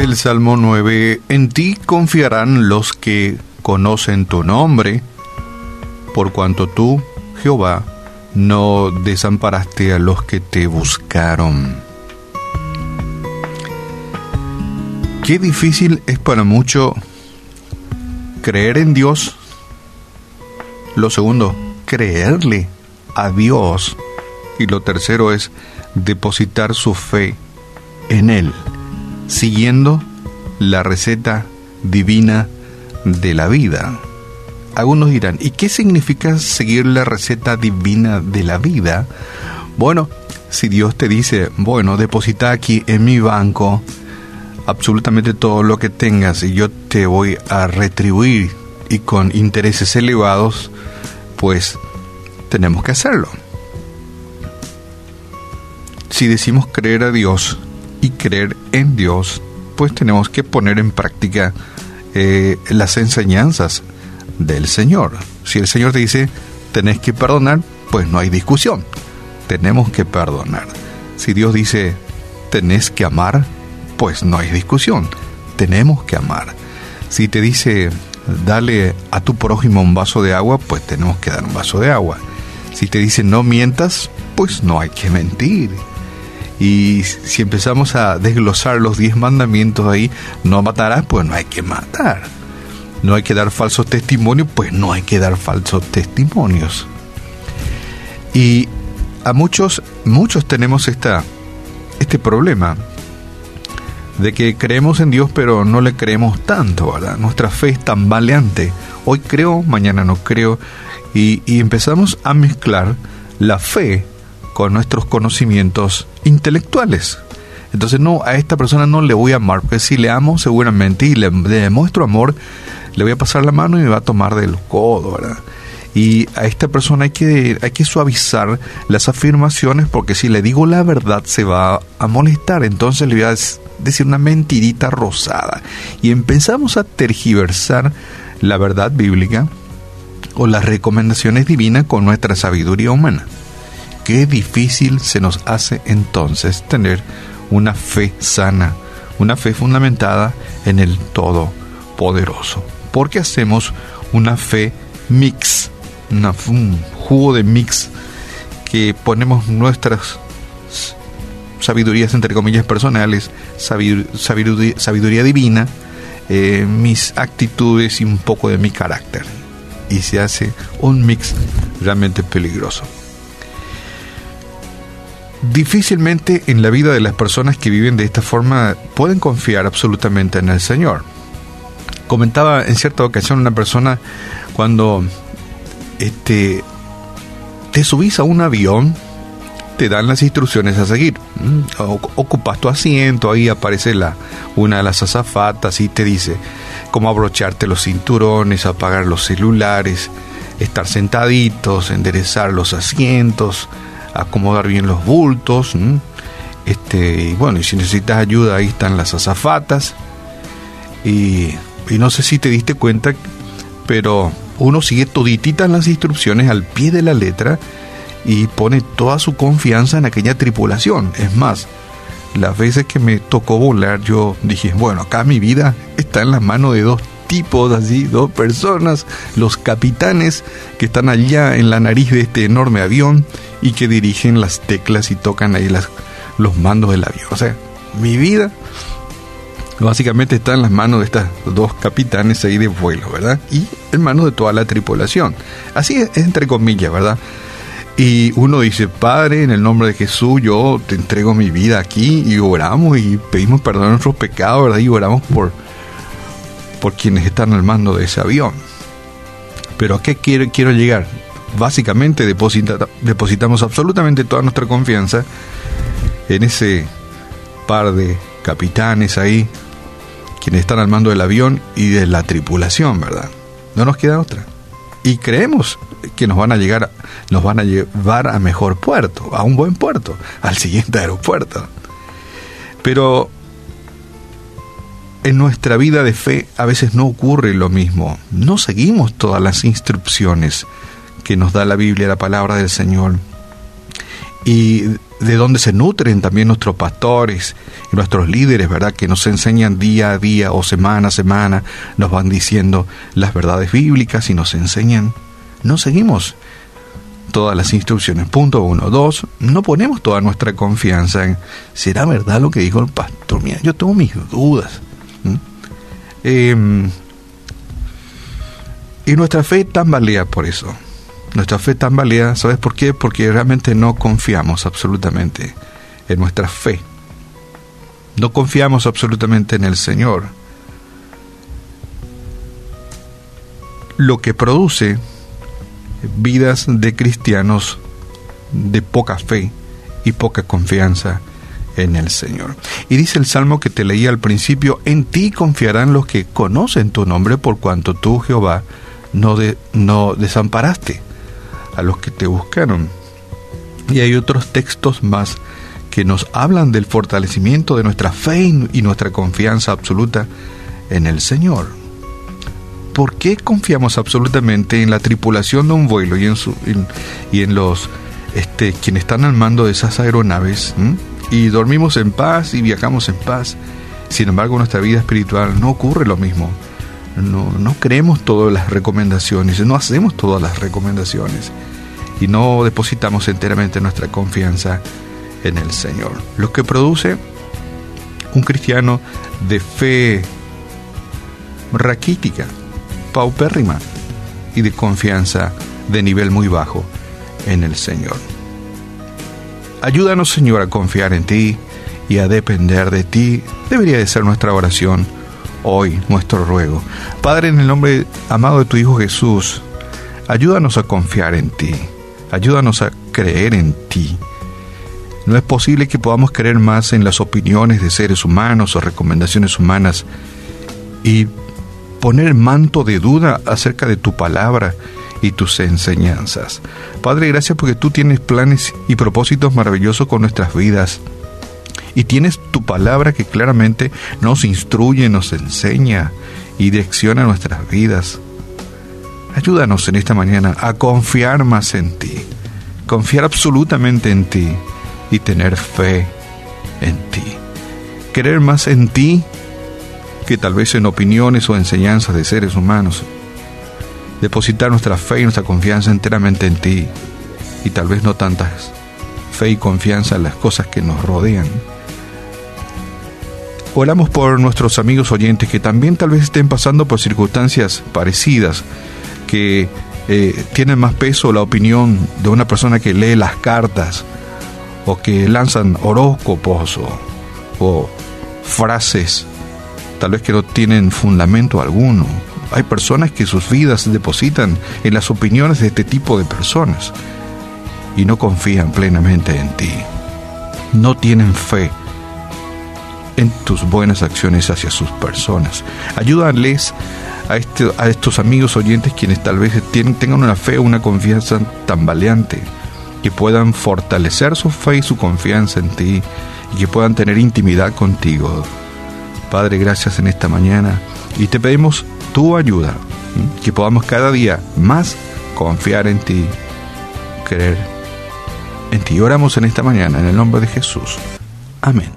El Salmo 9, en ti confiarán los que conocen tu nombre, por cuanto tú, Jehová, no desamparaste a los que te buscaron. Qué difícil es para mucho creer en Dios. Lo segundo, creerle a Dios. Y lo tercero es depositar su fe en Él, siguiendo la receta divina de la vida. Algunos dirán, ¿y qué significa seguir la receta divina de la vida? Bueno, si Dios te dice, bueno, deposita aquí en mi banco absolutamente todo lo que tengas y yo te voy a retribuir y con intereses elevados, pues tenemos que hacerlo. Si decimos creer a Dios y creer en Dios, pues tenemos que poner en práctica eh, las enseñanzas del Señor. Si el Señor te dice, tenés que perdonar, pues no hay discusión. Tenemos que perdonar. Si Dios dice, tenés que amar, pues no hay discusión. Tenemos que amar. Si te dice, dale a tu prójimo un vaso de agua, pues tenemos que dar un vaso de agua. Si te dice, no mientas, pues no hay que mentir. Y si empezamos a desglosar los diez mandamientos ahí, no matarás, pues no hay que matar no hay que dar falsos testimonios, pues no hay que dar falsos testimonios. Y a muchos, muchos tenemos esta, este problema de que creemos en Dios pero no le creemos tanto, ¿verdad? Nuestra fe es tan valiente. Hoy creo, mañana no creo. Y empezamos a mezclar la fe con nuestros conocimientos intelectuales. Entonces no, a esta persona no le voy a amar, porque si le amo seguramente y le, demuestro amor, le voy a pasar la mano y me va a tomar del codo, ¿verdad? Y a esta persona hay que, hay que suavizar las afirmaciones porque si le digo la verdad se va a molestar. Entonces le voy a decir una mentirita rosada. Y empezamos a tergiversar la verdad bíblica o las recomendaciones divinas con nuestra sabiduría humana. Qué difícil se nos hace entonces tener una fe sana, una fe fundamentada en el Todopoderoso porque hacemos una fe mix, un jugo de mix que ponemos nuestras sabidurías entre comillas personales, sabiduría, divina, eh, mis actitudes y un poco de mi carácter. Y se hace un mix realmente peligroso. Difícilmente en la vida de las personas que viven de esta forma pueden confiar absolutamente en el Señor comentaba en cierta ocasión una persona cuando este te subís a un avión te dan las instrucciones a seguir. Ocupas tu asiento, ahí aparece la, una de las azafatas y te dice cómo abrocharte los cinturones, apagar los celulares, estar sentaditos, enderezar los asientos, acomodar bien los bultos. Este, y bueno, y si necesitas ayuda, ahí están las azafatas. Y y no sé si te diste cuenta, pero uno sigue todititas las instrucciones al pie de la letra y pone toda su confianza en aquella tripulación. Es más, las veces que me tocó volar, yo dije, bueno, acá mi vida está en las manos de dos tipos, así, dos personas, los capitanes que están allá en la nariz de este enorme avión y que dirigen las teclas y tocan ahí los mandos del avión. O sea, mi vida básicamente está en las manos de estos dos capitanes ahí de vuelo, ¿verdad? Y en manos de toda la tripulación. Así es, entre comillas, ¿verdad? Y uno dice, Padre, en el nombre de Jesús, yo te entrego mi vida aquí y oramos y pedimos perdón a nuestros pecados, ¿verdad? Y oramos por, por quienes están al mando de ese avión. Pero ¿a qué quiero, quiero llegar? Básicamente depositamos absolutamente toda nuestra confianza en ese par de capitanes ahí quienes están al mando del avión y de la tripulación, ¿verdad? No nos queda otra. Y creemos que nos van a llegar, nos van a llevar a mejor puerto, a un buen puerto, al siguiente aeropuerto. Pero en nuestra vida de fe a veces no ocurre lo mismo. No seguimos todas las instrucciones que nos da la Biblia, la palabra del Señor. Y de donde se nutren también nuestros pastores y nuestros líderes, ¿verdad? Que nos enseñan día a día o semana a semana, nos van diciendo las verdades bíblicas y nos enseñan. No seguimos todas las instrucciones. Punto uno. Dos, no ponemos toda nuestra confianza en, ¿será verdad lo que dijo el pastor? Mira, yo tengo mis dudas. Em, y nuestra fe tambalea por eso. Nuestra fe tambalea, ¿sabes por qué? Porque realmente no confiamos absolutamente en nuestra fe. No confiamos absolutamente en el Señor. Lo que produce vidas de cristianos de poca fe y poca confianza en el Señor. Y dice el Salmo que te leí al principio, en ti confiarán los que conocen tu nombre por cuanto tú, Jehová, no, desamparaste a los que te buscaron. Y hay otros textos más que nos hablan del fortalecimiento de nuestra fe y nuestra confianza absoluta en el Señor. ¿Por qué confiamos absolutamente en la tripulación de un vuelo y en, su, y en los este, quienes están al mando de esas aeronaves? Y dormimos en paz y viajamos en paz. Sin embargo, nuestra vida espiritual no ocurre lo mismo. No, no creemos todas las recomendaciones, no hacemos todas las recomendaciones y no depositamos enteramente nuestra confianza en el Señor. Lo que produce un cristiano de fe raquítica, paupérrima y de confianza de nivel muy bajo en el Señor. Ayúdanos, Señor, a confiar en ti y a depender de ti. Debería de ser nuestra oración hoy, nuestro ruego. Padre, en el nombre amado de tu Hijo Jesús, ayúdanos a confiar en ti. Ayúdanos a creer en ti. No es posible que podamos creer más en las opiniones de seres humanos o recomendaciones humanas y poner manto de duda acerca de tu palabra y tus enseñanzas. Padre, gracias porque tú tienes planes y propósitos maravillosos con nuestras vidas. Y tienes tu palabra que claramente nos instruye, nos enseña y direcciona nuestras vidas. Ayúdanos en esta mañana a confiar más en ti, confiar absolutamente en ti y tener fe en ti. Creer más en ti que tal vez en opiniones o enseñanzas de seres humanos. Depositar nuestra fe y nuestra confianza enteramente en ti y tal vez no tantas fe y confianza en las cosas que nos rodean. Oramos por nuestros amigos oyentes que también tal vez estén pasando por circunstancias parecidas que eh, tienen más peso la opinión de una persona que lee las cartas o que lanzan horóscopos o, o frases tal vez que no tienen fundamento alguno. Hay personas que sus vidas depositan en las opiniones de este tipo de personas y no confían plenamente en ti. No tienen fe en tus buenas acciones hacia sus personas. Ayúdales a, este, a estos amigos oyentes quienes tal vez tengan una fe o una confianza tan valiente, que puedan fortalecer su fe y su confianza en ti y que puedan tener intimidad contigo. Padre, gracias en esta mañana y te pedimos tu ayuda, que podamos cada día más confiar en ti, creer en ti. Oramos en esta mañana en el nombre de Jesús. Amén.